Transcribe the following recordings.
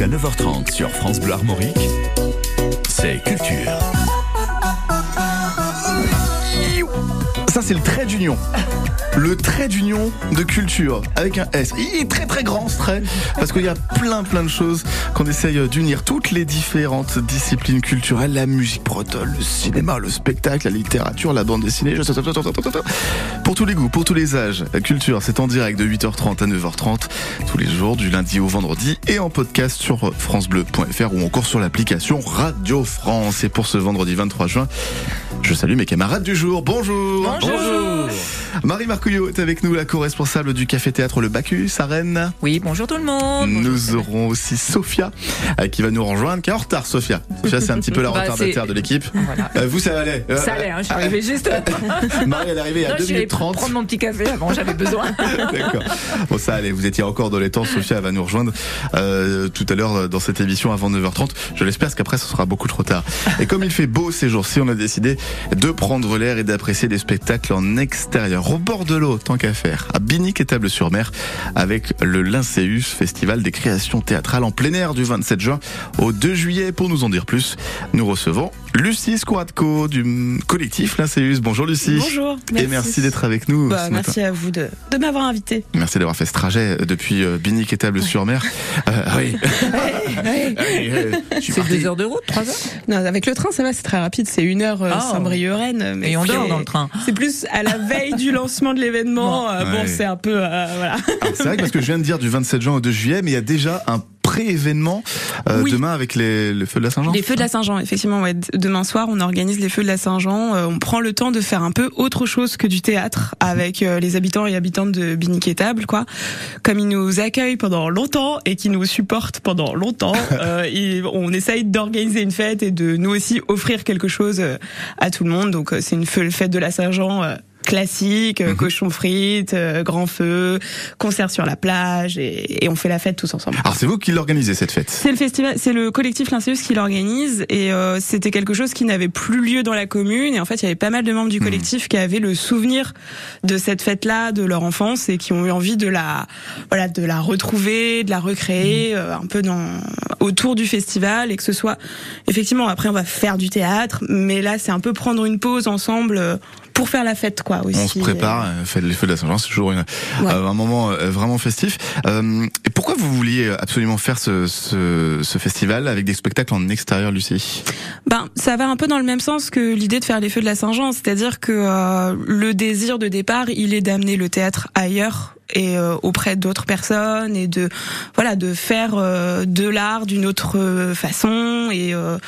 jusqu'à 9h30 sur France Bleu Armorique, c'est Culture. Ça, c'est le trait d'union. Le trait d'union de culture avec un S. Il est très très grand ce trait parce qu'il y a plein plein de choses qu'on essaye d'unir. Toutes les différentes disciplines culturelles, la musique bretonne, le cinéma, le spectacle, la littérature, la bande dessinée. Pour tous les goûts, pour tous les âges, la culture, c'est en direct de 8h30 à 9h30 tous les jours du lundi au vendredi et en podcast sur francebleu.fr ou encore sur l'application Radio France. Et pour ce vendredi 23 juin, je salue mes camarades du jour. Bonjour. Bonjour. Marie Marcouillot est avec nous, la co-responsable du Café Théâtre Le Bacchus à Rennes. Oui, bonjour tout le monde. Nous aurons aussi Sophia euh, qui va nous rejoindre, qui est en retard, Sophia. Sophia, c'est un petit peu la Bah, retardataire de l'équipe. Voilà. Euh, vous, ça allait euh, Ça allait, hein, je suis arrivée juste. Marie, elle est arrivée à Non, 2 je suis allée minutes 30. prendre mon petit café avant, j'avais besoin. D'accord. Bon, ça allait, vous étiez encore dans les temps. Sophia va nous rejoindre euh, tout à l'heure dans cette émission avant 9h30. Je l'espère, parce qu'après, ce sera beaucoup trop tard. Et comme il fait beau ces jours-ci, on a décidé de prendre l'air et d'apprécier des spectacles en extérieur, au bord de l'eau, tant qu'à faire, à Binic et Table-sur-Mer, avec le Lyncéus, festival des créations théâtrales en plein air du 27 juin au 2 juillet. Pour nous en dire plus, nous recevons Lucie Squadco du collectif Lyncéus. Bonjour Lucie. Bonjour. Et merci d'être avec nous. Bah, ce matin. merci à vous de, de m'avoir invité. Merci d'avoir fait ce trajet depuis euh, Binic et Table-sur-Mer. Euh, oui. Oui, euh, je suis C'est deux heures de route, trois heures? Non, avec le train, ça va, c'est très rapide. C'est une heure euh, Ah. Saint-Brieuc-Rennes. mais Et on dort dans le train. C'est plus à la veille du lancement de l'événement. euh, Ouais. Bon, c'est un peu, euh, voilà. Alors, C'est vrai que parce que je viens de dire du 27 juin au 2 juillet, mais il y a déjà un pré-événement euh, Oui. demain avec les, le feu de la Saint-Jean. Les feux de la Saint-Jean, effectivement. Ouais. Demain soir, on organise les feux de la Saint-Jean. Euh, on prend le temps de faire un peu autre chose que du théâtre avec euh, les habitants et habitantes de Binic et Table, quoi. Comme ils nous accueillent pendant longtemps et qu'ils nous supportent pendant longtemps, et on essaye d'organiser une fête et de nous aussi offrir quelque chose à tout le monde. Donc c'est une feu- fête de la Saint-Jean. Classique, euh, cochon frites, euh, grand feu, concert sur la plage et, et on fait la fête tous ensemble. Alors c'est vous qui l'organisez cette fête? C'est le festival, c'est le collectif Lyncéus qui l'organise et euh, c'était quelque chose qui n'avait plus lieu dans la commune et en fait il y avait pas mal de membres du collectif qui avaient le souvenir de cette fête-là de leur enfance et qui ont eu envie de la voilà de la retrouver, de la recréer euh, un peu dans autour du festival et que ce soit effectivement après on va faire du théâtre mais là c'est un peu prendre une pause ensemble euh, pour faire la fête quoi aussi. On se prépare, euh, fait les feux de la Saint-Jean, c'est toujours une- Ouais. euh, un moment euh, vraiment festif. Euh, et pourquoi vous vouliez absolument faire ce, ce, ce festival avec des spectacles en extérieur, Lucie? Ben, ça va un peu dans le même sens que l'idée de faire les feux de la Saint-Jean, c'est-à-dire que le désir de départ, il est d'amener le théâtre ailleurs et euh, auprès d'autres personnes et de voilà de faire euh, de l'art d'une autre façon et euh,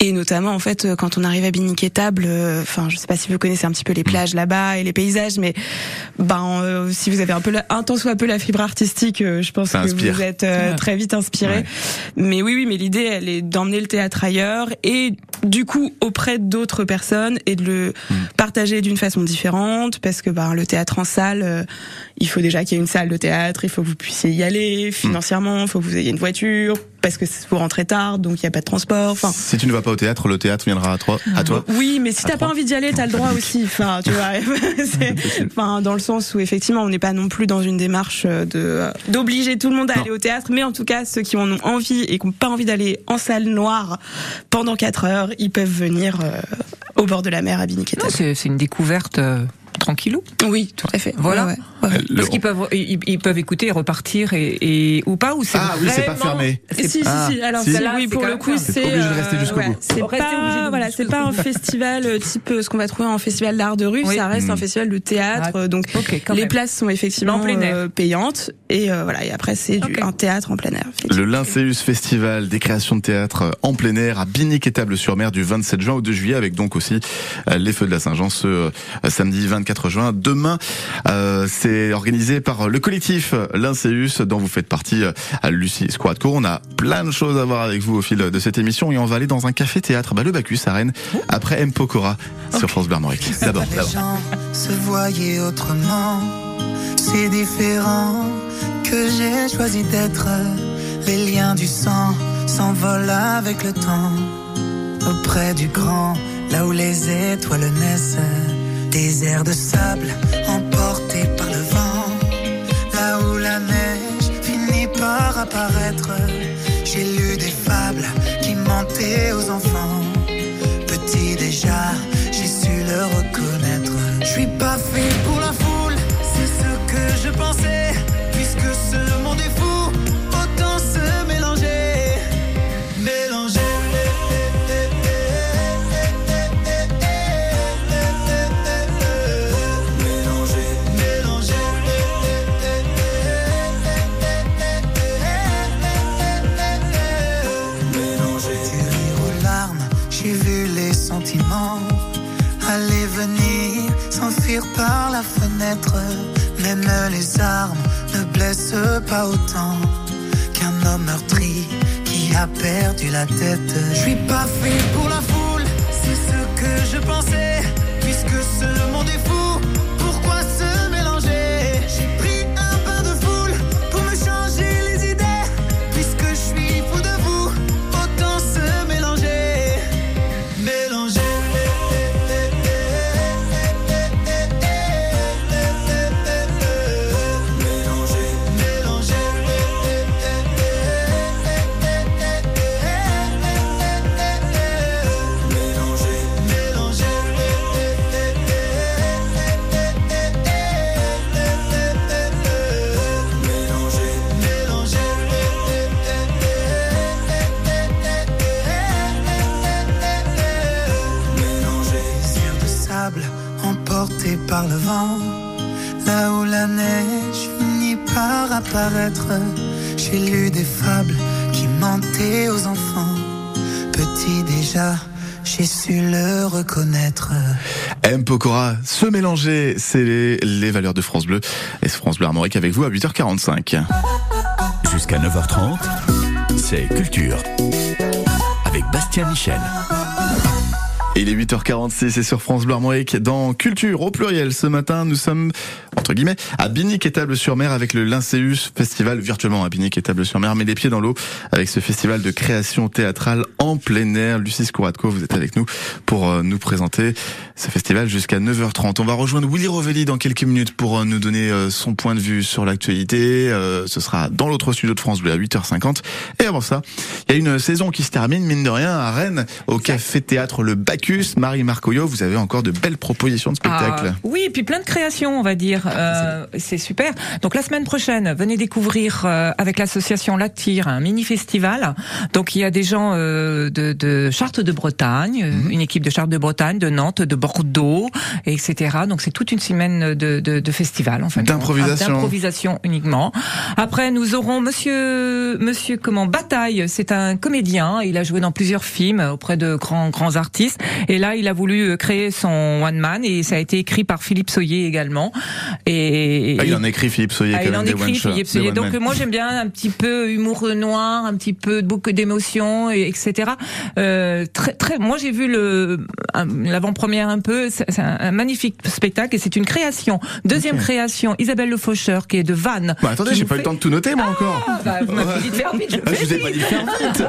et notamment en fait quand on arrive à Binic et Table euh, enfin je sais pas si vous connaissez un petit peu les plages là-bas et les paysages mais ben euh, si vous avez un peu la, un tant soit peu la fibre artistique euh, je pense Ça que inspire. vous êtes euh, Ouais. très vite inspiré Ouais. mais oui, oui, mais l'idée, elle est d'emmener le théâtre ailleurs et du coup auprès d'autres personnes et de le Mm. partager d'une façon différente parce que ben le théâtre en salle, euh, il faut déjà qu'il y ait une salle de théâtre, il faut que vous puissiez y aller financièrement, il faut que vous ayez une voiture parce que vous rentrez tard, donc il y a pas de transport. Enfin, Si tu ne vas pas au théâtre, le théâtre viendra à toi. À toi. oui, mais si t'as pas envie d'y aller, t'as le droit aussi. Enfin, tu vois, enfin, dans le sens où effectivement, on n'est pas non plus dans une démarche de d'obliger tout le monde à Non. aller au théâtre, mais en tout cas, ceux qui en ont envie et qui n'ont pas envie d'aller en salle noire pendant 4 heures, ils peuvent venir euh, au bord de la mer à Biniquet. C'est c'est une découverte euh, tranquillou. Oui, tout à fait. Voilà. Ouais, ouais, ouais. Le- Parce qu'ils peuvent, ils, ils peuvent écouter et repartir et, et ou pas, ou c'est Ah oui, c'est pas vraiment- fermé. Si, si, Ah, si. Alors, si. Là, oui, c'est pour le coup, c'est obligé de rester jusqu'au bout. C'est pas, voilà, c'est pas un festival euh, type euh, ce qu'on va trouver en festival d'art de rue. Oui. Ça reste un festival de théâtre. Ah, euh, donc, les même. places sont effectivement En plein air. euh, payantes et euh, voilà. Et après, c'est un théâtre en plein air. Le Lyncéus Festival des créations de théâtre euh, en plein air à Binic et Table-sur-Mer du 27 juin au 2 juillet avec donc aussi euh, les Feux de la Saint-Jean ce euh, samedi 24 juin. Demain, euh, c'est organisé par le collectif Lyncéus dont vous faites partie euh, à Lucie Squadco. On a plein de choses à voir avec vous au fil de cette émission et on va aller dans un café-théâtre, bah, le Bacchus à Rennes, après M. Pokora sur France Bleu. D'abord, les gens se voyaient autrement. C'est différent que j'ai choisi d'être. Les liens du sang s'envolent avec le temps. Auprès du grand, là où les étoiles naissent. Airs de sable emportés par le vent. Là où la neige finit par apparaître. Perdu la tête. Je suis pas fait pour la J'ai lu des fables qui mentaient aux enfants. Petit déjà, j'ai su le reconnaître. M. Pokora, se mélanger, c'est les, les valeurs de France Bleu. Et France Bleu Armorique avec vous à 8h45. Jusqu'à 9h30, c'est Culture. Avec Bastien Michel. Et il est 8h46 et sur France Bleu Armorique dans Culture au pluriel. Ce matin, nous sommes, entre guillemets, à Binic et Table-sur-Mer avec le Lyncéus Festival, virtuellement à Binic et Table-sur-Mer, mais les pieds dans l'eau avec ce festival de création théâtrale en plein air. Lucie Skouratko, vous êtes avec nous pour euh, nous présenter ce festival jusqu'à 9h30. On va rejoindre Willy Rovelli dans quelques minutes pour euh, nous donner euh, son point de vue sur l'actualité. Ce sera dans l'autre studio de France Bleu à 8h50. Et avant ça, il y a une saison qui se termine, mine de rien, à Rennes, au Café Théâtre Le Bacchus. Marie Marcoyo, vous avez encore de belles propositions de spectacles. Ah, oui, et puis plein de créations, on va dire. Euh, c'est super. Donc la semaine prochaine, venez découvrir euh, avec l'association La Tire un mini festival. Donc il y a des gens euh, de, de Chartres de Bretagne, euh, Mhm. une équipe de Chartres de Bretagne, de Nantes, de Bordeaux, etc. Donc c'est toute une semaine de, de, de festival, en fait. D'improvisation. D'improvisation uniquement. Après, nous aurons Monsieur Monsieur comment Bataille. C'est un comédien. Il a joué dans plusieurs films auprès de grands grands artistes. Et là, il a voulu euh, créer son one man et ça a été écrit par Philippe Soyer également. Et Ah, il en écrit Philippe Soyer ah, il en écrit Philippe Soyer. Donc moi j'aime bien un petit peu humour noir, un petit peu beaucoup d'émotions, et etc. Euh, très très. Moi j'ai vu le l'avant-première un peu. C'est un, un magnifique spectacle et c'est une création. Deuxième création, Isabelle Le Faucheur qui est de Vannes. Bah, attendez, j'ai pas eu fait- le temps de tout noter moi encore. Ah, bah, vous m'avez dit de faire vite. Je Ah, je vous ai pas dit de faire vite.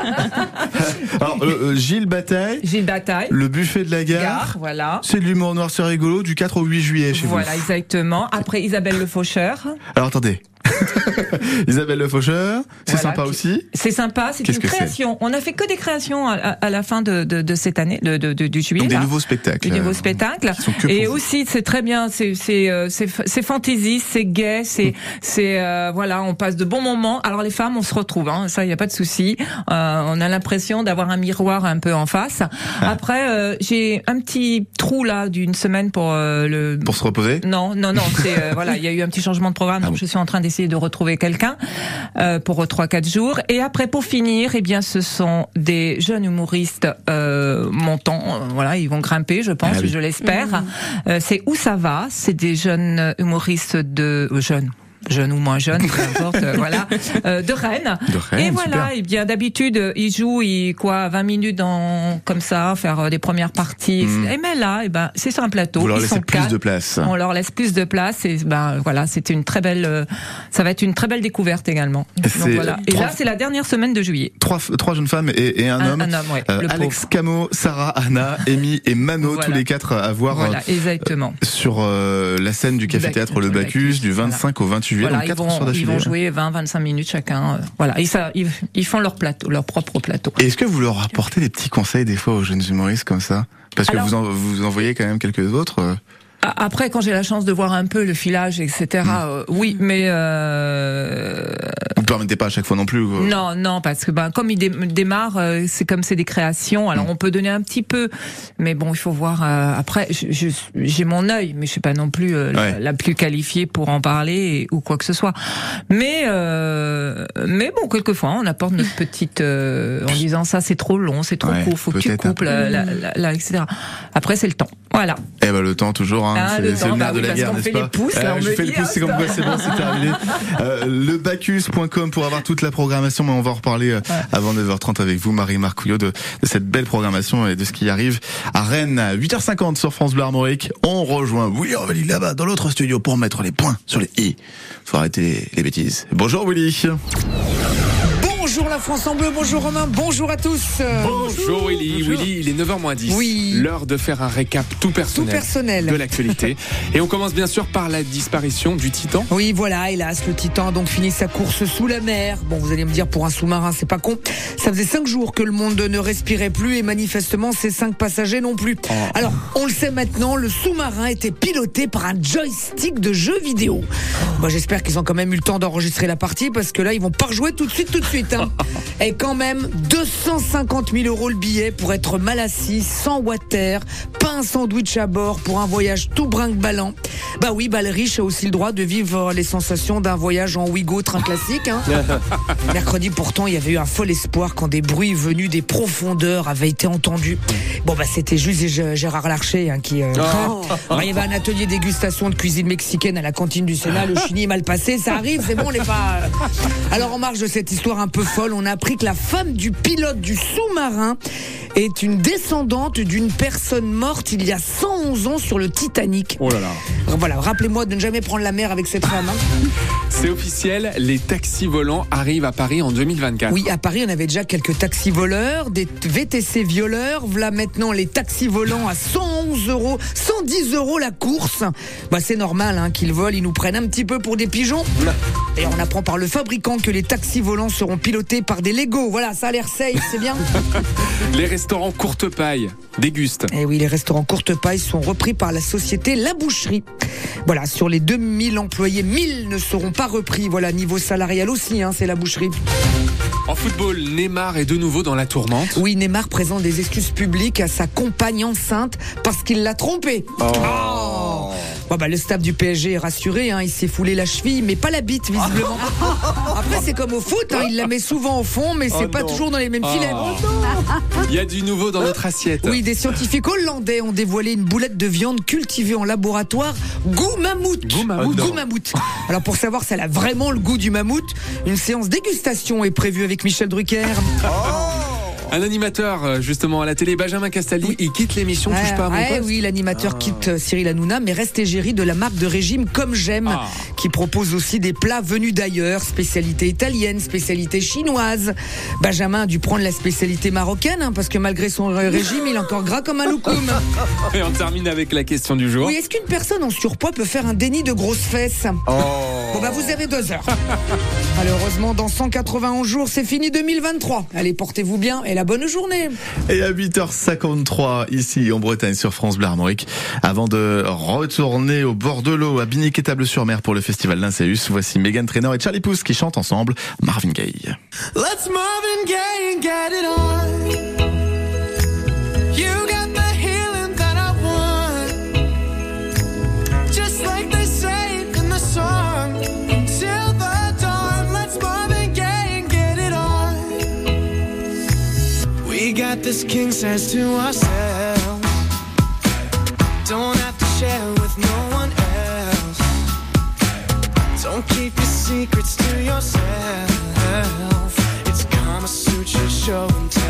Alors, euh, euh, Gilles Bataille, Gilles Bataille. le buffet de la gare. Gare, voilà. C'est de l'humour noir, c'est rigolo, du 4 au 8 juillet chez Voilà, vous. exactement. Après Isabelle Le Faucheur. Alors attendez. Isabelle Le Faucheur, c'est Voilà, sympa aussi. C'est sympa, c'est Qu'est-ce une création. On a fait que des créations à, à- à la fin de, de, de cette année, de, du juillet. Donc des là. nouveaux spectacles. Des nouveaux spectacles. Et vous. aussi, c'est très bien. C'est c'est euh, c'est c'est fantaisiste, c'est gay, c'est c'est euh, voilà, on passe de bons moments. Alors les femmes, on se retrouve, hein, ça, il y a pas de souci. Euh, on a l'impression d'avoir un miroir un peu en face. Ah. Après, euh, j'ai un petit trou là d'une semaine pour euh, le Pour se reposer? non, non, non. C'est euh, voilà, il y a eu un petit changement de programme, Ah donc bon je suis en train d'essayer de retrouver quelqu'un euh, pour trois quatre jours. Et après, pour finir, eh bien, ce sont des jeunes humoristes euh, montants. euh, voilà, ils vont grimper, je pense, Ah oui. je l'espère. Euh, c'est où ça va C'est des jeunes humoristes de euh, jeunes. Jeunes ou moins jeunes, peu importe, euh, voilà, euh, de Rennes. De Rennes, et voilà, super. et bien d'habitude, euh, ils jouent, ils, quoi, 20 minutes dans, comme ça, faire des premières parties. Mm. Et mais là, eh ben, c'est sur un plateau. Vous leur sont plus quatre. de place. On leur laisse plus de place et ben voilà, c'était une très belle, euh, ça va être une très belle découverte également. Et Donc, voilà. Et là, c'est la dernière semaine de juillet. Trois, trois jeunes femmes et, et un, Un- homme. un homme, ouais, Euh, le Alex. Camo, Sarah, Anna, Amy et Mano, Voilà. tous les quatre à voir Voilà, exactement. sur la scène du Café Théâtre Le le Bacchus Bacchus, du 25 au 28 Voilà, donc ils 4 vont, ils vont jouer 20-25 minutes chacun. euh, Voilà, et ça, ils, ils font leur plateau, leur propre plateau. Est-ce que vous leur apportez des petits conseils des fois aux jeunes humoristes comme ça? Parce que vous en, vous en voyez quand même quelques autres. Après, quand j'ai la chance de voir un peu le filage, etc., Hmm. euh, oui, mais euh, Vous ne permettez pas à chaque fois non plus. quoi. non, non, parce que ben comme il dé- démarre, euh, c'est comme c'est des créations. Alors on peut donner un petit peu, mais bon, il faut voir. euh, après, j'ai mon œil, mais je suis pas non plus euh, la- Ouais. la, plus qualifiée pour en parler et- ou quoi que ce soit. Mais euh, mais bon, quelquefois, on apporte notre petite euh, en disant ça, c'est trop long, c'est trop Ouais, court, faut que tu coupes, là, là, là, là, etc. Après, c'est le temps. Voilà. Eh ben le temps toujours, hein, Ah, c'est le nerf de la guerre, n'est-ce pas les pouces, là, on je fais le pouce, c'est comme quoi stop. c'est bon, c'est terminé. Euh, le Bacchus.com pour avoir toute la programmation, mais on va en reparler euh, avant 9h30 avec vous, Marie Marcouillot, de, de cette belle programmation et de ce qui arrive à Rennes à 8h50 sur France Bleu Armorique. On rejoint Willy Orvelli là-bas dans l'autre studio pour mettre les points sur les i. Faut arrêter les bêtises. Bonjour Willy. Bonjour la France en bleu, bonjour Romain, bonjour à tous. Bonjour Willy, Willy, il est 9h moins 10. Oui. L'heure de faire un récap tout personnel, Tout personnel. de l'actualité. Et on commence bien sûr par la disparition du Titan. Oui, voilà, hélas, le Titan a donc fini sa course sous la mer. Bon, vous allez me dire, pour un sous-marin, c'est pas con. Ça faisait cinq jours que le monde ne respirait plus et manifestement, ces cinq passagers non plus. Alors, on le sait maintenant, le sous-marin était piloté par un joystick de jeu vidéo. Moi, j'espère qu'ils ont quand même eu le temps d'enregistrer la partie parce que là, ils vont pas rejouer tout de suite, tout de suite. Hein. Et quand même, 250 000 euros le billet pour être mal assis, sans water, pas un sandwich à bord pour un voyage tout brinque-ballant. Bah oui, bah le riche a aussi le droit de vivre les sensations d'un voyage en Ouigo train classique. Hein. Mercredi, pourtant, il y avait eu un fol espoir quand des bruits venus des profondeurs avaient été entendus. Bon, bah c'était juste Gérard Larcher hein, qui... euh, bah, il y avait un atelier dégustation de cuisine mexicaine à la cantine du Sénat. Le chini est mal passé, ça arrive, c'est bon, on n'est pas... Alors, en marge de cette histoire un peu folle, on a appris que la femme du pilote du sous-marin est une descendante d'une personne morte il y a 111 ans sur le Titanic. Oh là là. Voilà, rappelez-moi de ne jamais prendre la mer avec cette femme. hein. C'est officiel, les taxis volants arrivent à Paris en 2024. Oui, à Paris, on avait déjà quelques taxis voleurs, des VTC violeurs. Voilà maintenant les taxis volants à 111 euros, 110 euros la course. Bah, c'est normal hein, qu'ils volent, ils nous prennent un petit peu pour des pigeons. Et on apprend par le fabricant que les taxis volants seront pilotés par des Lego. Voilà, ça a l'air safe, c'est bien. Les restaurants courte paille dégustent. Et oui, les restaurants courte paille sont repris par la société La Boucherie. Voilà, sur les 2000 employés, 1000 ne seront pas repris. Voilà, niveau salarial aussi, hein, c'est La Boucherie. En football, Neymar est de nouveau dans la tourmente. Oui, Neymar présente des excuses publiques à sa compagne enceinte parce qu'il l'a trompée. Oh. Bon, bah, le staff du PSG est rassuré, hein, il s'est foulé la cheville, mais pas la bite, visiblement. Après, c'est comme au foot, hein, il la met souvent au fond, mais c'est pas toujours dans les mêmes filets. Il y a du nouveau dans notre assiette. Oui, des scientifiques hollandais ont dévoilé une boulette de viande cultivée en laboratoire goût mammouth. Goût mammouth. Goût mammouth. Alors pour savoir si elle a vraiment le goût du mammouth, une séance dégustation est prévue avec Michel Drucker. Un animateur, euh, justement, à la télé, Benjamin Castaldi, il quitte l'émission Touche pas à mon Ouais, poste. oui, l'animateur quitte euh, Cyril Hanouna, mais reste égérie de la marque de régime Comme J'aime, Ah. qui propose aussi des plats venus d'ailleurs, spécialité italienne, spécialité chinoise. Benjamin a dû prendre la spécialité marocaine, hein, parce que malgré son régime, il est encore gras comme un loukoum. Et on termine avec la question du jour. Oui, est-ce qu'une personne en surpoids peut faire un déni de grosses fesses Bon bah vous avez deux heures. Malheureusement, dans 191 jours, c'est fini 2023. Allez, portez-vous bien et la bonne journée. Et à 8h53 ici en Bretagne sur France Bleu Armorique. Avant de retourner au bord de l'eau à Binic et Table-sur-Mer pour le festival Lincéus, voici Megan Trainor et Charlie Pouce qui chantent ensemble Marvin Gaye. Let's Marvin Gaye and get it on. King says to ourselves. Don't have to share with no one else. Don't keep your secrets to yourself. It's Kama Sutra show and tell.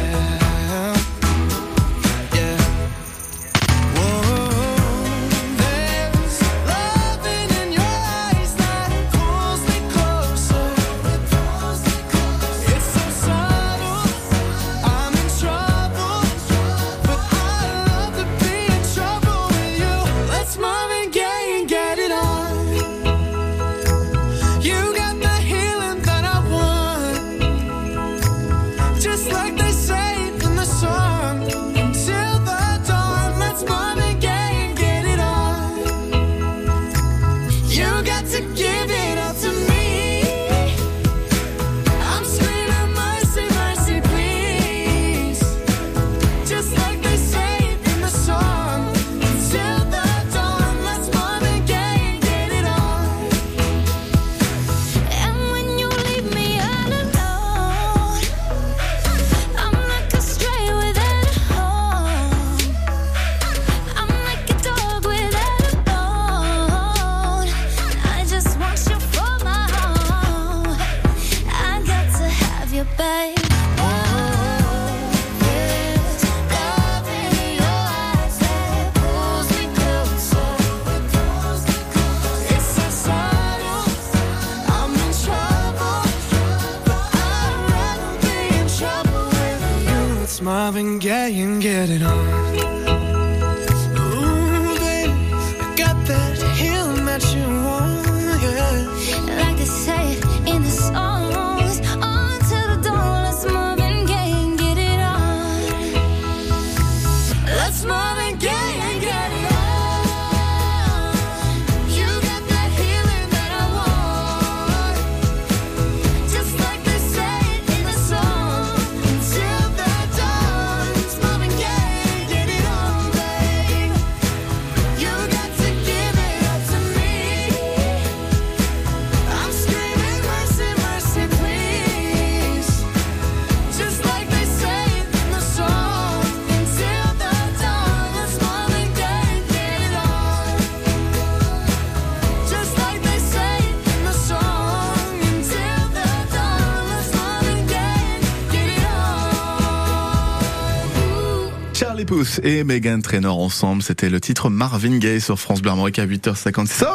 Et Megan Trainor ensemble, c'était le titre Marvin Gaye sur France Bleu Armorique à 8h56.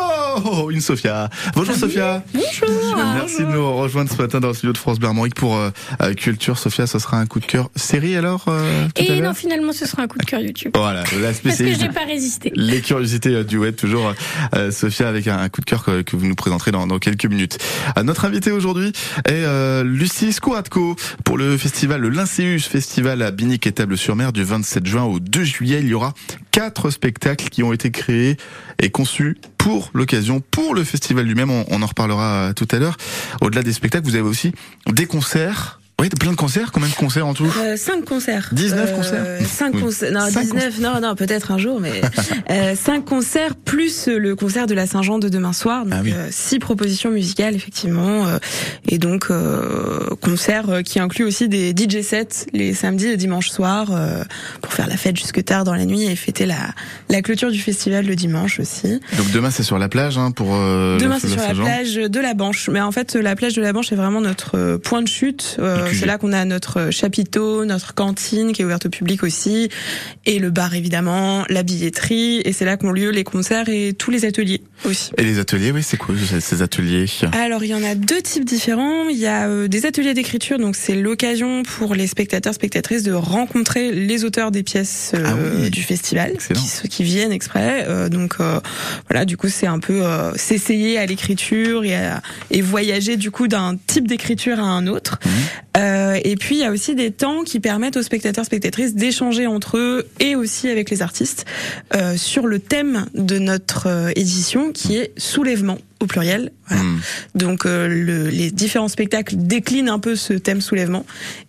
Oh, une Sophia. Bonjour Sophia. Bonjour. Merci de nous rejoindre ce matin dans le studio de France Bleu Armorique pour euh, euh, Culture. Sophia, ce sera un coup de cœur série alors euh, tout à Et non, finalement, ce sera un coup de cœur YouTube. Voilà, la Parce que j'ai pas résisté. Les curiosités du web, toujours euh, Sophia avec un, un coup de cœur que, que vous nous présenterez dans, dans quelques minutes. Notre invité aujourd'hui est Lucie Skouratko pour le festival, le Lyncéus Festival à Binic et Table-sur-Mer du 27 juin au 2 juillet. Il y aura quatre spectacles qui ont été créés et conçus pour l'occasion, pour le festival lui-même. On, on en reparlera tout à l'heure. Au-delà des spectacles, vous avez aussi des concerts. Oui, plein de concerts. Combien de concerts en tout Euh, 5 concerts. 19 concerts 5 Oui. concerts. Non, Cinq 19, non, non, peut-être un jour, mais euh, 5 concerts plus le concert de la Saint-Jean de demain soir. Donc, Ah oui. euh, six propositions musicales, effectivement. euh, et donc, euh, concert euh, qui inclut aussi des DJ sets les samedis et dimanches soirs euh, pour faire la fête jusque tard dans la nuit et fêter la, la clôture du festival le dimanche aussi. Donc demain c'est sur la plage hein, pour euh, Demain, c'est sur la plage de la Banche. Mais en fait, la plage de la Banche est vraiment notre euh, point de chute. Euh. C'est là qu'on a notre chapiteau, notre cantine qui est ouverte au public aussi, et le bar évidemment, la billetterie. Et c'est là qu'ont lieu les concerts et tous les ateliers aussi. Et les ateliers, oui, c'est quoi ces- ateliers Alors, il y en a deux types différents. Il y a euh, des ateliers d'écriture, donc c'est l'occasion pour les spectateurs, spectatrices de rencontrer les auteurs des pièces euh, Ah oui. du festival, Excellent. qui, ceux qui viennent exprès. Euh, donc euh, voilà, du coup, c'est un peu euh, s'essayer à l'écriture et, à- et voyager du coup d'un type d'écriture à un autre. Mhm. Euh, et puis, il y a aussi des temps qui permettent aux spectateurs, spectatrices d'échanger entre eux et aussi avec les artistes euh, sur le thème de notre euh, édition, qui est soulèvement au pluriel. Voilà. Hmm. Donc euh, le- les différents spectacles déclinent un peu ce thème soulèvement.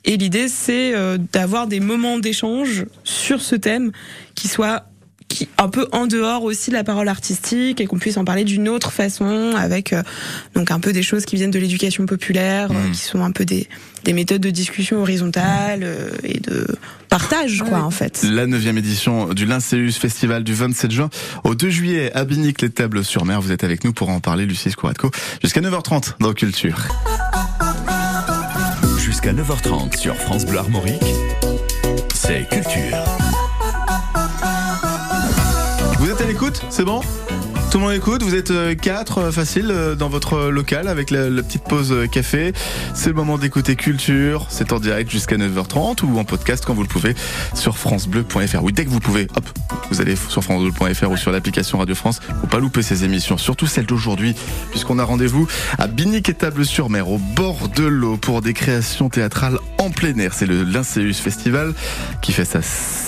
Et l'idée c'est euh, d'avoir des moments d'échange sur ce thème qui soient qui un peu en dehors aussi de la parole artistique et qu'on puisse en parler d'une autre façon avec euh, donc un peu des choses qui viennent de l'éducation populaire euh, Mhm. qui sont un peu des des méthodes de discussion horizontale euh, et de partage quoi en fait. La neuvième édition du Lyncéus Festival du 27 juin au 2 juillet à Binic les Tables sur Mer. Vous êtes avec nous pour en parler, Lucie Skouratko, jusqu'à 9h30 dans Culture. Jusqu'à 9h30 sur France Bleu Armorique, c'est Culture. L'écoute C'est bon? Tout le monde écoute, vous êtes euh, quatre euh, facile euh, dans votre local avec la, petite pause café. C'est le moment d'écouter Culture, c'est en direct jusqu'à 9h30 ou en podcast quand vous le pouvez sur francebleu.fr. Oui, dès que vous pouvez, hop, vous allez sur francebleu.fr ou sur l'application Radio France. Faut pas louper ces émissions, surtout celle d'aujourd'hui, puisqu'on a rendez-vous à Binic et Table-sur-Mer, au bord de l'eau, pour des créations théâtrales en plein air. C'est le Lyncéus Festival qui fait sa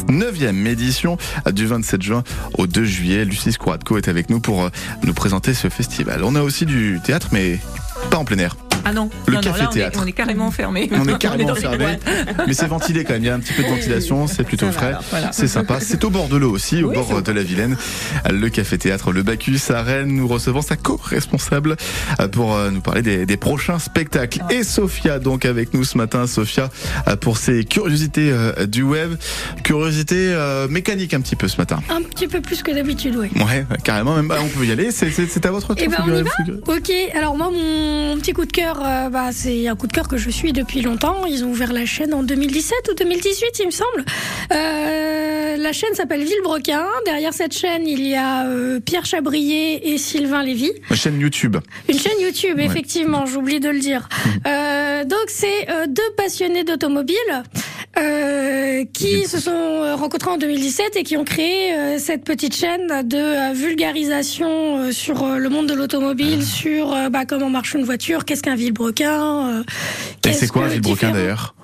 neuvième édition du 27 juin au 2 juillet. Lucie Skouratko est avec nous pour euh, nous présenter ce festival. On a aussi du théâtre, mais pas en plein air. Ah non, Le non, non, café là, on est, théâtre. on est carrément fermé. On est carrément fermé, mais c'est ventilé quand même. Il y a un petit peu de ventilation, c'est plutôt frais. voilà. C'est sympa. C'est au bord de l'eau aussi, au Oui, bord de la Vilaine. Le café théâtre Le Bacchus à Rennes. Nous recevons sa co-responsable euh, pour euh, nous parler des, des prochains spectacles. Et Sophia donc avec nous ce matin. Sophia euh, pour ses curiosités du web, curiosités euh, mécaniques un petit peu ce matin. Un petit peu plus que d'habitude, oui. Ouais, carrément. Même, bah, on peut y aller. C'est- à votre tour. Eh ben, on y va Ok, alors moi, mon petit coup de cœur, euh, bah, c'est un coup de cœur que je suis depuis longtemps. Ils ont ouvert la chaîne en 2017 ou 2018, il me semble. Euh, la chaîne s'appelle Villebrequin. Derrière cette chaîne, il y a euh, Pierre Chabrier et Sylvain Lévy. Ma chaîne YouTube. Une chaîne YouTube, Ouais. effectivement, j'oublie de le dire. Euh, donc c'est deux passionnés d'automobile euh, qui se sont rencontrés en 2017 et qui ont créé euh, cette petite chaîne de euh, vulgarisation sur le monde de l'automobile, Ah. sur bah, comment marche une voiture, qu'est-ce qu'un euh, Et c'est quoi différents- d'ailleurs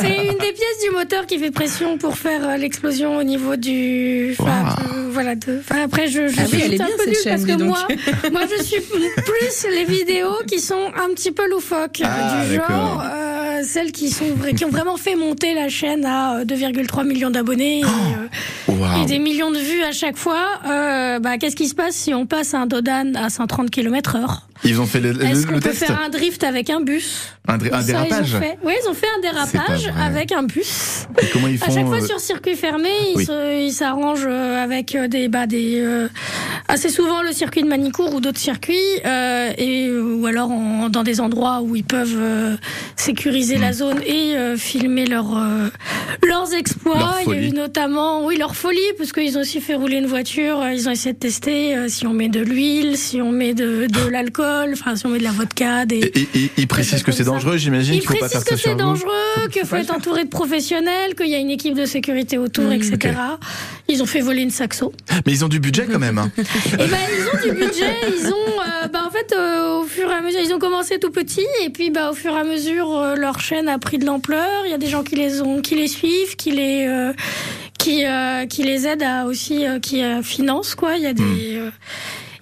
C'est une des pièces du moteur qui fait pression pour faire euh, l'explosion au niveau du. Enfin, Wow. voilà. De, enfin, après, je, je Ah suis oui, un peu nulle parce que moi, moi, je suis plus les vidéos qui sont un petit peu loufoques Ah, du genre. euh, celles qui sont vra- qui ont vraiment fait monter la chaîne à euh, 2,3 millions d'abonnés et, et des millions de vues à chaque fois. Euh, bah, qu'est-ce qui se passe si on passe un Dodan à 130 km heure? Ils ont fait le, le- Est-ce qu'on peut test faire un drift avec un bus Un, dri- un dérapage ils ont fait. Oui, ils ont fait un dérapage avec un bus. Et comment ils À font chaque fois euh, sur circuit fermé, ils oui. se- ils s'arrangent euh, avec euh, des bah des euh, assez souvent le circuit de Manicourt ou d'autres circuits euh, et ou alors en- dans des endroits où ils peuvent sécuriser Hmm. la zone et filmer leurs euh, leurs exploits. Leur Il y a eu notamment oui leur folie parce qu'ils ont aussi fait rouler une voiture. Ils ont essayé de tester si on met de l'huile, si on met de, de l'alcool, enfin si on met de la vodka, des et- et- et Ils précisent que c'est dangereux, j'imagine il faut pas précise faire que c'est dangereux, qu'il faut être entouré de professionnels, qu'il y a une équipe de sécurité autour, Mmh, etc. Ils ont fait voler une saxo. Mais ils ont du budget quand même. hein. Et ben ils ont du budget, ils ont, euh, bah en fait euh, au fur et à mesure, ils ont commencé tout petit et puis bah au fur et à mesure euh, leur chaîne a pris de l'ampleur. Il y a des gens qui les ont, qui les suivent, qui les, qui qui les aident à aussi, qui financent quoi. Il y a des euh,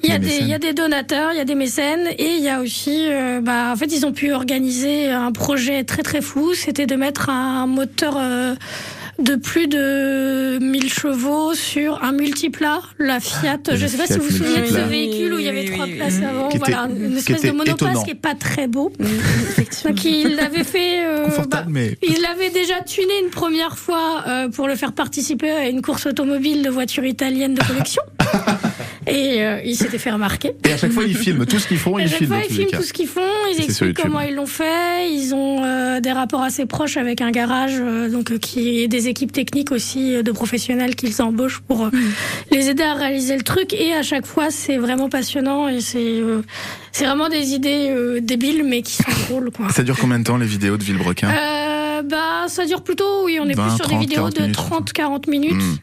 il y, a Des il y a des donateurs, il y a des mécènes et il y a aussi, euh, bah, en fait, ils ont pu organiser un projet très très fou. C'était de mettre un moteur euh, de plus de 1000 chevaux sur un multiplat, la Fiat. Le Je ne sais pas si vous vous souvenez de ce véhicule où il y avait trois oui, places oui. avant. Qui était- voilà, une espèce de monoplace étonnant. qui est pas très beau. Donc il l'avait fait. euh, bah, mais il l'avait déjà tuné une première fois euh, pour le faire participer à une course automobile de voitures italiennes de collection. Et euh, il s'était fait remarquer. et à chaque fois ils filment tout ce qu'ils font, À ils chaque filment fois, ils filment tout ce qu'ils font, ils expliquent comment ils l'ont fait. Ils ont euh, des rapports assez proches avec un garage, euh, donc euh, qui est des équipes techniques aussi euh, de professionnels qu'ils embauchent pour euh, les aider à réaliser le truc. Et à chaque fois, c'est vraiment passionnant et c'est euh, c'est vraiment des idées euh, débiles mais qui sont drôles quoi. Ça dure combien de temps les vidéos de Villebrequin? Euh, bah, ça dure plutôt, oui, on est 20, plus sur 30, des vidéos 40 de minutes. 30-40 minutes. Hmm.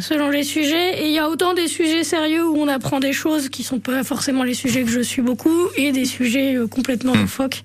Selon les sujets, et il y a autant des sujets sérieux où on apprend des choses qui sont pas forcément les sujets que je suis beaucoup, et des sujets euh, complètement Hmm. loufoques.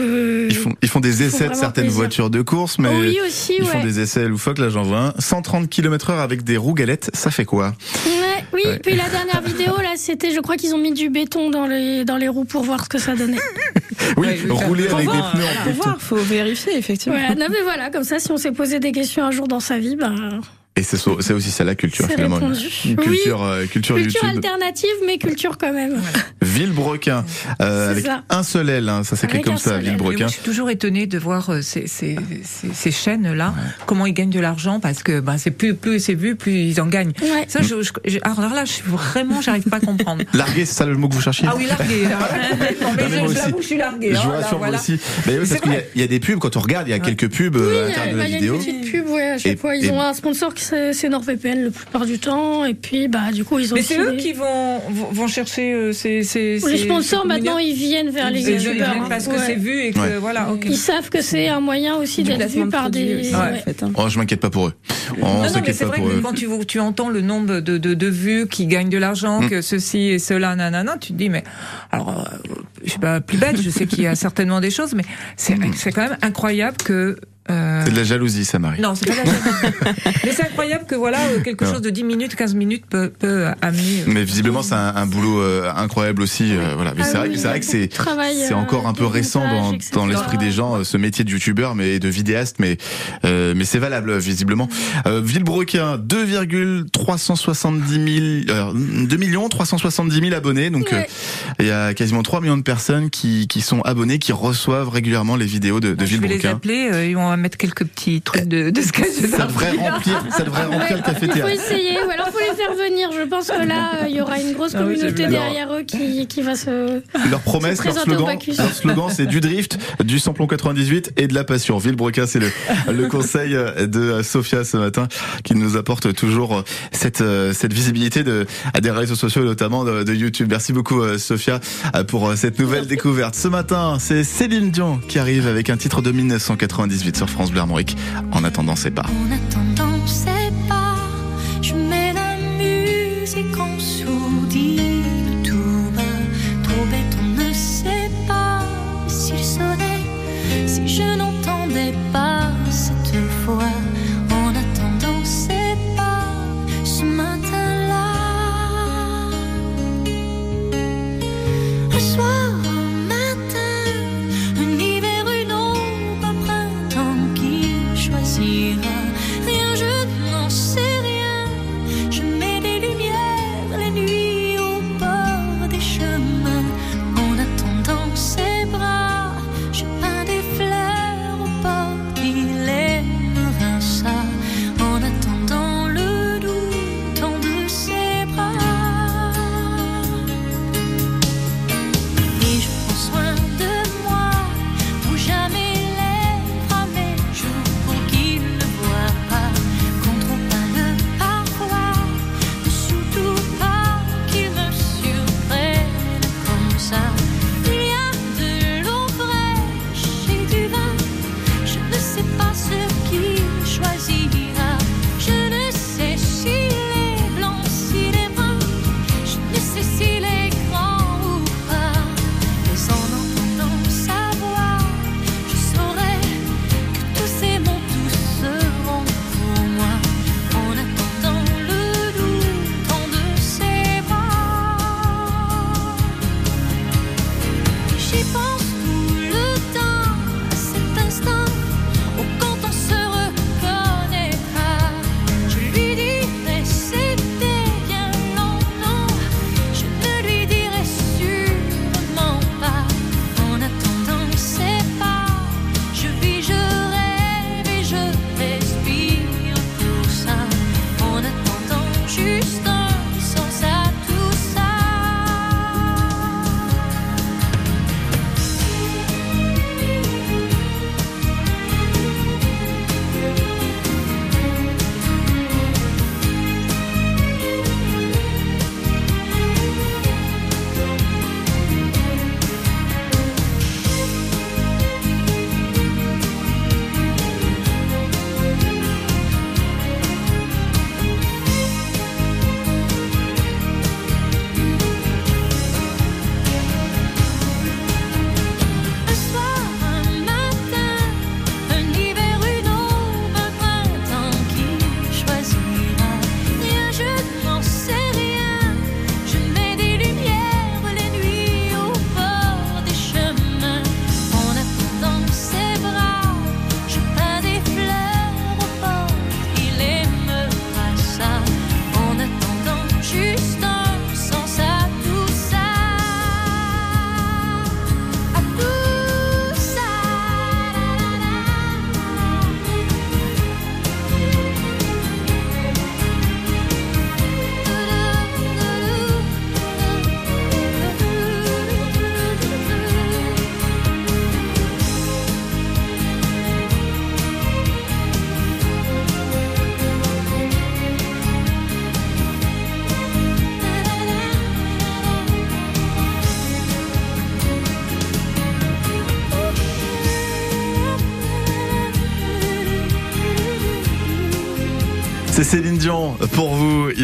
Euh, Ils font, ils font des essais de certaines plaisir. voitures de course, mais oui aussi, ils font des essais loufoques. Là, j'en vois un. 130 km heure avec des roues galettes, ça fait quoi? Ouais, oui, Ouais. puis la dernière vidéo là, c'était, je crois qu'ils ont mis du béton dans les dans les roues pour voir ce que ça donnait. Oui, rouler avec des voir, pneus en faut béton. voir, faut vérifier effectivement. Voilà, non mais voilà, comme ça, si on s'est posé des questions un jour dans sa vie, ben Et c'est aussi ça la culture c'est finalement. répondu. Une Oui, culture, euh, culture, culture YouTube. alternative, mais culture quand même. Villebrequin, euh, avec ça. un seul L, hein, ça s'écrit Avec comme ça, Villebrequin. je suis toujours étonnée de voir euh, ces, ces, ces, ces chaînes-là, comment ils gagnent de l'argent, parce que ben, c'est plus, plus c'est vu, plus ils en gagnent. Ouais. Ça, je, je- alors là, je suis vraiment, j'arrive pas à comprendre. Larguer, c'est ça le mot que vous cherchiez Ah oui, largué. Non, mais Non, mais je- l'avoue, je suis largué. Je hein, vous là, rassure, voilà. moi aussi. Mais oui, parce qu'il y, a- vrai. il y a des pubs, quand on regarde, il y a quelques pubs Oui, euh, à il y a, l'intérieur de bah, la il y a vidéo. une petite pub, ouais, à chaque fois. Ils ont un sponsor qui c'est c'est NordVPN la plupart du temps. Et puis, bah, du coup, ils ont Mais c'est eux qui vont, vont chercher euh, ces, ces, Les sponsors, ces maintenant, ils viennent vers les youtubeurs. parce que Ouais. c'est vu et que Ouais. voilà. ok. Ils savent que c'est un moyen aussi Du d'être vu de par des. aussi, ouais. en fait, hein. Oh, je m'inquiète pas pour eux. On Non, non, mais s'inquiète c'est pas vrai pour que eux. quand tu, tu entends le nombre de, de, de vues qui gagnent de l'argent, Mm. que ceci et cela, nanana, tu te dis, mais alors, euh, je suis pas plus bête, je sais qu'il y a certainement des choses, mais c'est quand même incroyable que. euh, C'est de la jalousie, ça, Marie. non, c'est pas la jalousie. Mais c'est incroyable que voilà, euh, quelque chose de 10 minutes, 15 minutes peut, peut amener. euh, Mais visiblement, c'est un, un boulot euh, incroyable aussi. euh, voilà. Mais Ah c'est vrai, oui, que- c'est vrai que c'est de travail, c'est euh, encore un peu de récent dans, l'esprit des gens, ce métier de youtubeur, mais de vidéaste, mais euh, mais c'est valable visiblement. Euh, Villebrequin, 2,370 000, euh, 2 millions 370 000 abonnés. Donc Ouais. il y a quasiment 3 millions de personnes qui qui sont abonnées, qui reçoivent régulièrement les vidéos de, de je vais les appeler euh, et on va mettre quelques petits trucs de, de sketch. de Ça devrait remplir, ça devrait remplir le Il café-théâtre. faut essayer, ou alors faut les faire venir. Je pense que là, euh, il y aura une grosse Ah oui, communauté c'est bien. derrière eux qui, qui va se. Leur promesse, Se leur slogan, leur slogan, c'est du drift, du samplon 98 et de la passion. Villebrequin, c'est le, le conseil de Sophia ce matin qui nous apporte toujours cette, cette visibilité de, à des réseaux sociaux, notamment de, de YouTube. Merci beaucoup, Sophia, pour cette nouvelle Nouvelle découverte. Ce matin, c'est Céline Dion qui arrive avec un titre de 1998 sur France Bleu En attendant, c'est pas.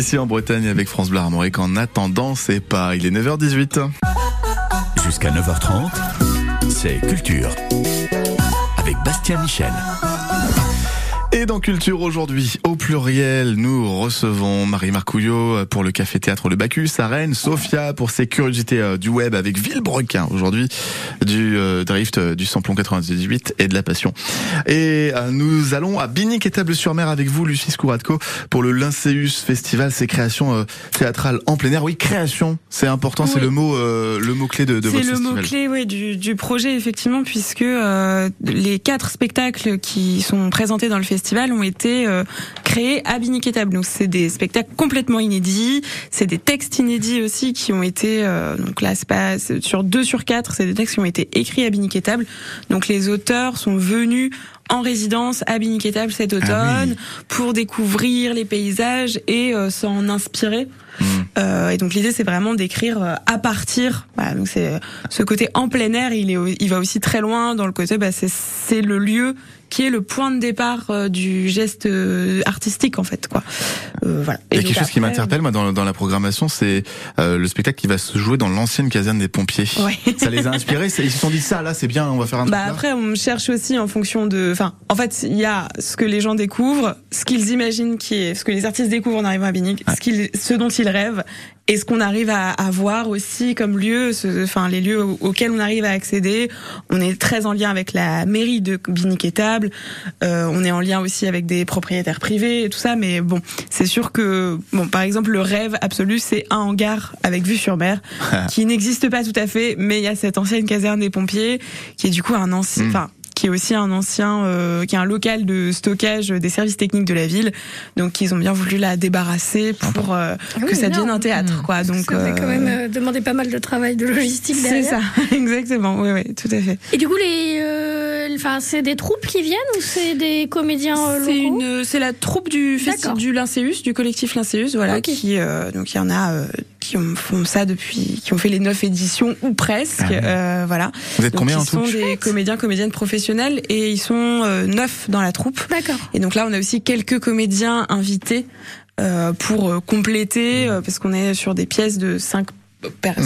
ici en Bretagne avec France Blas et En attendant, c'est pas. Il est 9h18. Jusqu'à 9h30, c'est Culture. Avec Bastien Michel. Et dans Culture aujourd'hui, au pluriel, nous recevons Marie Marcouillot euh, pour le Café Théâtre Le Bacchus à Rennes, Sophia pour ses curiosités euh, du web avec Villebrequin aujourd'hui, du euh, drift, du samplon 98 et de la passion. Et nous allons à Binic et Table-sur-Mer avec vous, Lucie Scouratko, pour le Linceus Festival, ses créations théâtrales en plein air. Oui, création, c'est important, c'est le mot le mot clé de, votre festival. C'est le mot clé oui, du, projet effectivement, puisque les quatre spectacles qui sont présentés dans le festival ont été euh, créés à Biniquetable. Donc c'est des spectacles complètement inédits, c'est des textes inédits aussi qui ont été euh, donc là c'est pas sur deux sur quatre, c'est des textes qui ont été écrits à Biniquetable. Donc les auteurs sont venus en résidence à Biniquetable cet automne pour découvrir les paysages et euh, s'en inspirer. Euh, et donc l'idée c'est vraiment d'écrire euh, à partir. Voilà, donc c'est ce côté en plein air, il est, il va aussi très loin dans le côté. Bah, c'est le lieu qui est le point de départ euh, du geste euh, artistique en fait quoi. Euh, voilà. Il y a quelque chose qui m'interpelle moi dans, dans la programmation, c'est euh, le spectacle qui va se jouer dans l'ancienne caserne des pompiers. Ouais. Ça les a inspirés, ils se sont dit ça là c'est bien, on va faire un truc Bah là. après, on cherche aussi en fonction de. Enfin, en fait, il y a ce que les gens découvrent, ce qu'ils imaginent qui est, ce que les artistes découvrent en arrivant à Binic, ce qu'ils, ce dont ils rêvent, et ce qu'on arrive à, à voir aussi comme lieu, ce- enfin les lieux au- auxquels on arrive à accéder. On est très en lien avec la mairie de Binic Euh, on est en lien aussi avec des propriétaires privés et tout ça. Mais bon, c'est sûr que bon, par exemple, le rêve absolu, c'est un hangar avec vue sur mer qui n'existe pas tout à fait, mais il y a cette ancienne caserne des pompiers qui est du coup un ancien, Mm. enfin qui est aussi un ancien, euh, qui est un local de stockage des services techniques de la ville. Donc ils ont bien voulu la débarrasser pour euh, Ah que ça devienne un théâtre, quoi. Donc ça va quand euh, même euh, demander pas mal de travail de logistique c'est derrière. ça, exactement. Oui, oui, tout à fait. Et du coup, les, euh, enfin, c'est des troupes qui viennent ou c'est des comédiens euh, C'est locaux une, c'est la troupe du D'accord. festival du Lyncéus, du collectif Lyncéus, voilà, qui euh, donc il y en a euh, qui ont, font ça depuis, qui ont fait les neuf éditions ou presque, Ah ouais. euh, voilà. Vous êtes Donc, combien en ils tout sont des comédiens, comédiennes professionnels et ils sont euh, neuf dans la troupe. D'accord. Et donc là, on a aussi quelques comédiens invités euh, pour compléter, euh, parce qu'on est sur des pièces de cinq pers-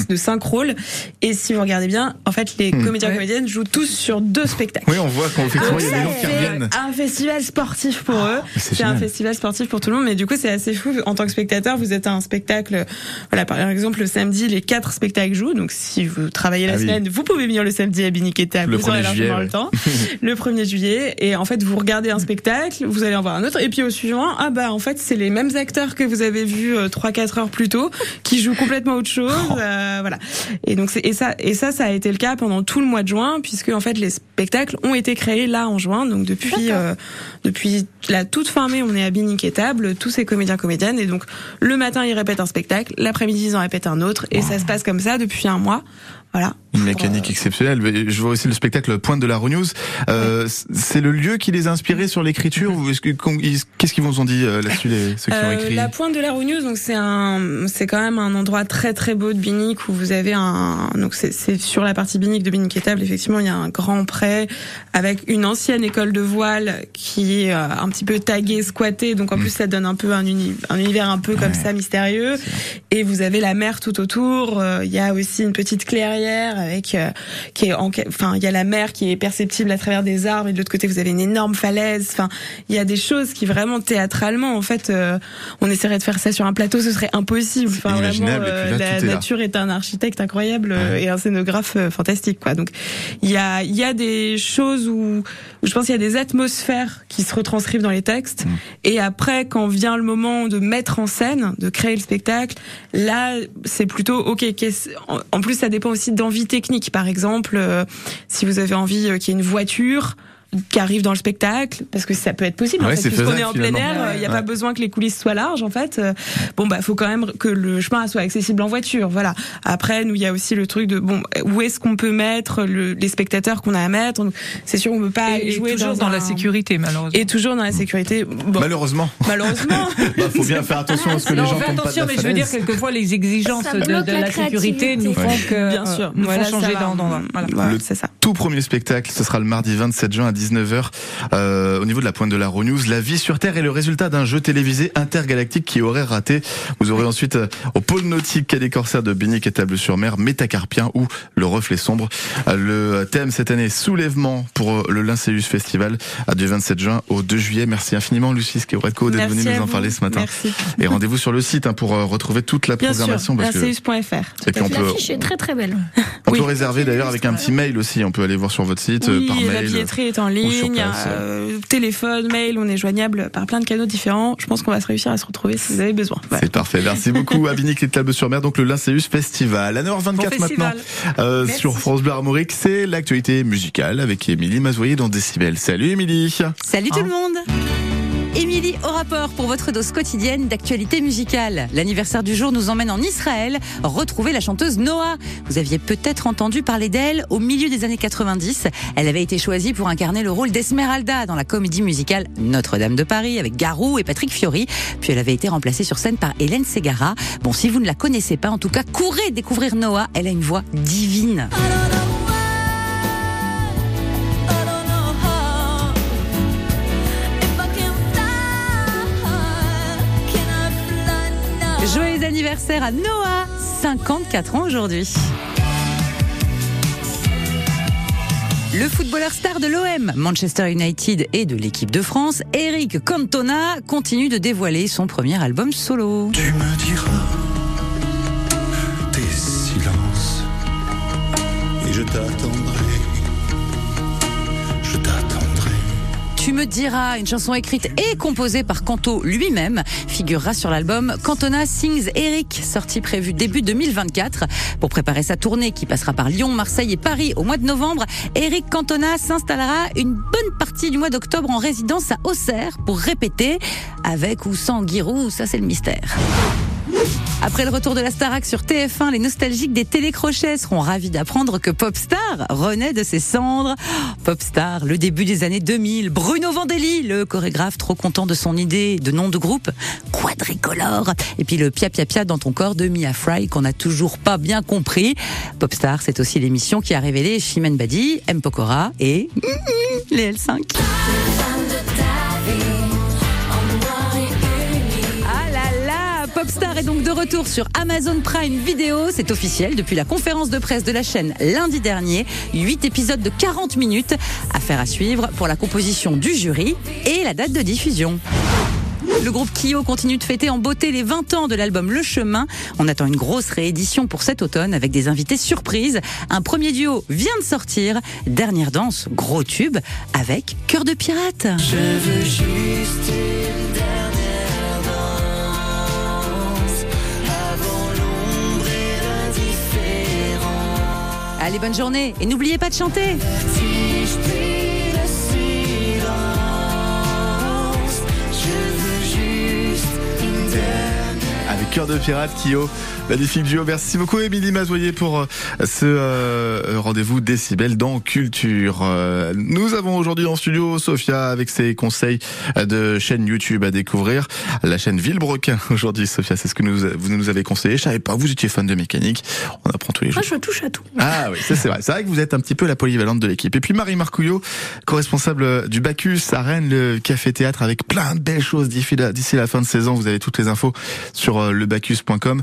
de cinq rôles. Et si vous regardez bien, en fait, les Hmm. comédiens Ouais. comédiennes jouent tous sur deux spectacles. Oui, on voit qu'effectivement il y a des gens qui C'est reviennent. un festival sportif pour eux. mais c'est un festival sportif pour tout le monde, mais du coup c'est assez fou. En tant que spectateur, vous êtes à un spectacle. Voilà, par exemple le samedi, les quatre spectacles jouent. Donc si vous travaillez la Ah oui. semaine, vous pouvez venir le samedi à Biniqueta. Le Vous aurez 1er largement juillet, le temps. le 1er juillet. Et en fait, vous regardez un spectacle, vous allez en voir un autre, et puis au suivant, ah bah en fait c'est les mêmes acteurs que vous avez vus euh, 3-4 heures plus tôt, qui jouent complètement autre chose. Oh. euh, voilà. Et donc et ça et ça ça a été le cas pendant tout le mois de juin, puisque en fait les spectacles ont été créés là en juin. Donc depuis euh, depuis la toute fin mai, on est à Binic et Table, tous ces comédiens comédiennes, et donc le matin ils répètent un spectacle, l'après-midi ils en répètent un autre, et ça se passe comme ça depuis un mois. Voilà. Une mécanique exceptionnelle. Mais Je vois aussi le spectacle Pointe de la Rougneuse. Euh, C'est le lieu qui les a inspirés sur l'écriture ils- Qu'est-ce qu'ils vous ont dit euh, là-dessus, les- ceux qui ont Euh, écrit la pointe de la Rougneuse, donc c'est un, c'est quand même un endroit très très beau de Binic où vous avez un, donc c'est sur la partie Binic de Binic étable. Effectivement, il y a un grand pré avec une ancienne école de voile qui est euh, un petit peu taguée, squattée. Donc en plus, ça donne un peu un, uni- un univers un peu comme ça mystérieux. Et vous avez la mer tout autour. Euh, Il y a aussi une petite clairière avec euh, qui est en, enfin il y a la mer qui est perceptible à travers des arbres et de l'autre côté vous avez une énorme falaise. Enfin il y a des choses qui vraiment théâtralement en fait euh, on essaierait de faire ça sur un plateau ce serait impossible. Enfin vraiment là, la est nature est un architecte incroyable euh, et un scénographe euh, fantastique quoi. Donc il y a il y a des choses où, où je pense qu'il y a des atmosphères qui se retranscrivent dans les textes et après quand vient le moment de mettre en scène, de créer le spectacle, là c'est plutôt ok. en plus ça dépend aussi d'envie technique. Par exemple, euh, si vous avez envie euh, qu'il y ait une voiture qui arrive dans le spectacle parce que ça peut être possible Ouais, en fait, puisqu'on est en plein air il n'y a Ouais. pas besoin que les coulisses soient larges en fait. Euh, bon bah faut quand même que le chemin soit accessible en voiture voilà. Après nous il y a aussi le truc de bon où est-ce qu'on peut mettre le- les spectateurs qu'on a à mettre? C'est sûr on peut pas Et, et jouer toujours dans, un- la sécurité, malheureusement. et toujours dans la sécurité bon, Malheureusement. malheureusement. Bah, faut bien faire attention à ce que les Non, gens pas de attention, la mais je veux dire, quelquefois, les exigences de, la la sécurité nous font que, bien sûr. nous voilà, font changer dans, dans, voilà. C'est ça. tout premier spectacle, ce sera le mardi 27 juin à 19h euh, au niveau de la pointe de la Rougneuse. La vie sur Terre est le résultat d'un jeu télévisé intergalactique qui aurait raté. Vous aurez ensuite euh, au pôle nautique Quai des Corsaires de Binic et Table-sur-Mer, Métacarpien ou Le Reflet Sombre. Euh, Le thème cette année, soulèvement pour euh, le Lyncéus Festival du 27 juin au 2 juillet. Merci infiniment Lucie Skeoretko d'être venue nous en parler ce matin. merci Et rendez-vous sur le site hein, pour euh, retrouver toute la bien sûr programmation. parce que- laceus.fr Et puis on peut, L'affiche est très très belle. on Oui. peut réserver d'ailleurs avec un petit mail aussi. On peut aller voir sur votre site Oui, par la mail. billetterie est en ligne, place, euh, téléphone, mail, on est joignable par plein de canaux différents. Je pense qu'on va se réussir à se retrouver si vous avez besoin. Voilà. C'est parfait. Merci beaucoup à et Table-sur-Mer. Donc le Lyncéus Festival. À 9h24 Bon maintenant. festival. Euh, sur France Bleu Armorique, c'est l'actualité musicale avec Émilie Mazoyer dans Décibel. Salut Émilie. Salut tout le monde Émilie au rapport pour votre dose quotidienne d'actualité musicale. L'anniversaire du jour nous emmène en Israël retrouver la chanteuse Noah. Vous aviez peut-être entendu parler d'elle au milieu des années 90. Elle avait été choisie pour incarner le rôle d'Esmeralda dans la comédie musicale Notre-Dame de Paris avec Garou et Patrick Fiori. Puis elle avait été remplacée sur scène par Hélène Ségara. Bon, si vous ne la connaissez pas, en tout cas, courez découvrir Noah. Elle a une voix divine. Joyeux anniversaire à Noah, 54 ans aujourd'hui. Le footballeur star de l'OM, Manchester United et de l'équipe de France, Eric Cantona, continue de dévoiler son premier album solo. Tu me diras tes silences et je t'attendrai. Me diras, une chanson écrite et composée par Canto lui-même, figurera sur l'album Cantona Sings Eric, sorti prévu début 2024. Pour préparer sa tournée qui passera par Lyon, Marseille et Paris au mois de novembre, Eric Cantona s'installera une bonne partie du mois d'octobre en résidence à Auxerre pour répéter, avec ou sans Giroud, ça c'est le mystère. Après le retour de la Starac sur TF1, les nostalgiques des télécrochets seront ravis d'apprendre que Popstar renaît de ses cendres. Popstar, le début des années 2000. Bruno Vandelli, le chorégraphe trop content de son idée de nom de groupe, quadricolore. Et puis le Pia Pia Pia dans ton corps de Mia Fry qu'on n'a toujours pas bien compris. Popstar, c'est aussi l'émission qui a révélé Chimène Badi, M. Pokora et les L5. Popstar est donc de retour sur Amazon Prime Video. C'est officiel depuis la conférence de presse de la chaîne lundi dernier. 8 épisodes de 40 minutes. Affaire à suivre pour la composition du jury et la date de diffusion. Le groupe Kyo continue de fêter en beauté les 20 ans de l'album Le Chemin. On attend une grosse réédition pour cet automne avec des invités surprises. Un premier duo vient de sortir. Dernière danse, gros tube, avec Cœur de pirate. Je veux juste Allez, bonne journée et n'oubliez pas de chanter. Si je prie le silence, je veux juste une dernière. Avec Cœur de Pirate, Kyo, magnifique duo. Merci beaucoup, Émilie Mazoyer, pour euh, ce euh, rendez-vous décibel dans Culture. Euh, nous avons aujourd'hui en studio Sophia avec ses conseils euh, de chaîne YouTube à découvrir. La chaîne Villebrequin. Aujourd'hui, Sophia, c'est ce que nous, vous nous avez conseillé. Je savais pas, vous étiez fan de mécanique. On apprend tous les jours. Moi, je touche à tout. Ah oui, c'est vrai. C'est vrai que vous êtes un petit peu la polyvalente de l'équipe. Et puis Marie Marcouillot, co-responsable du Bacchus à Rennes, le café-théâtre avec plein de belles choses d'ici la, la fin de saison. Vous avez toutes les infos sur lebacchus.com.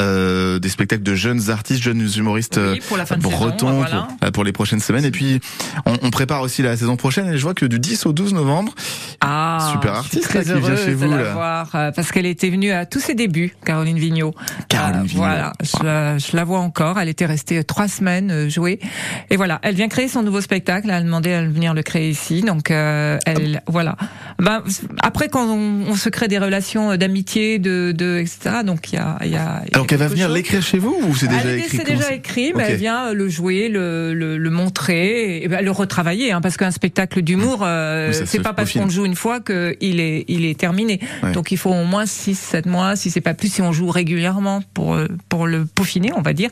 Euh, des spectacles de jeunes artistes, jeunes humoristes Oui, pour la fin de bretons saison, voilà. pour, euh, pour les prochaines semaines. Et puis on, on prépare aussi la saison prochaine. Et je vois que du 10 au 12 novembre, Ah, super artiste là, très qui vient chez vous. de la là. voir euh, parce qu'elle était venue à tous ses débuts, Caroline Vigneault. Caroline Euh, Vigneault. Voilà, je, la- je la vois encore. Elle était restée trois semaines euh, jouer et voilà, elle vient créer son nouveau spectacle. Elle a demandé à venir le créer ici, donc euh, elle, voilà. Ben, après, quand on, on se crée des relations d'amitié, de, de etc. Donc il y a, y a. y a Alors qu'elle va venir l'écrire chez vous ou c'est déjà Elle est- écrit C'est déjà écrit, mais Ok. elle vient le jouer, le, le, le montrer, et ben, le retravailler, hein, parce qu'un spectacle d'humour, euh, c'est pas parce qu'on le joue une fois que il est, il est terminé. Ouais. Donc il faut au moins 6, 7 mois, si c'est pas plus, si on joue régulièrement pour, euh, pour le peaufiner, on va dire.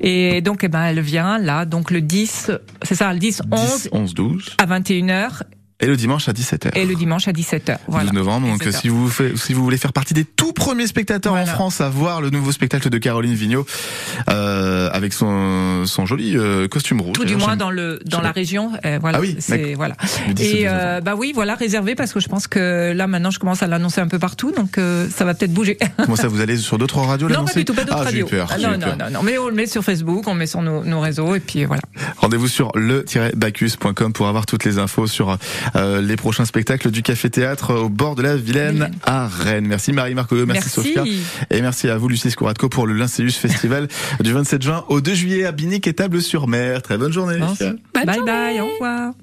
Et donc, eh ben, elle vient là, donc le 10, c'est ça, le 10, 11 10, 11, 12. à 21h Et le dimanche à 17h. et le dimanche à 17h. Voilà. 12 novembre. Donc, 17h. si vous, faites- si vous voulez faire partie des tout premiers spectateurs en. France à voir le nouveau spectacle de Caroline Vigneault, euh, avec son, son joli euh, costume rouge. Tout du moins dans le dans la région, euh, voilà. Ah oui, c'est voilà. Le 10 au 12 Et euh, bah oui, voilà, réservé parce que je pense que là maintenant je commence à l'annoncer un peu partout, donc euh, ça va peut-être bouger. Comment ça, vous allez sur d'autres radios non, pas du tout, pas d'autres ah, radios. peur, Ah, non, non, peur. non, non, mais on le met sur Facebook, on le met sur nos, nos réseaux et puis voilà. Rendez-vous sur le-bacchus.com pour avoir toutes les infos sur euh, les prochains spectacles du Café Théâtre au bord de la Vilaine à Rennes. Merci Marie Marco, merci, Merci. Sophia et merci à vous Lucie Scouratco pour le Lincéus Festival du 27 juin au 2 juillet à Binic et Table sur Mer. Très bonne journée. Bye bye, au revoir.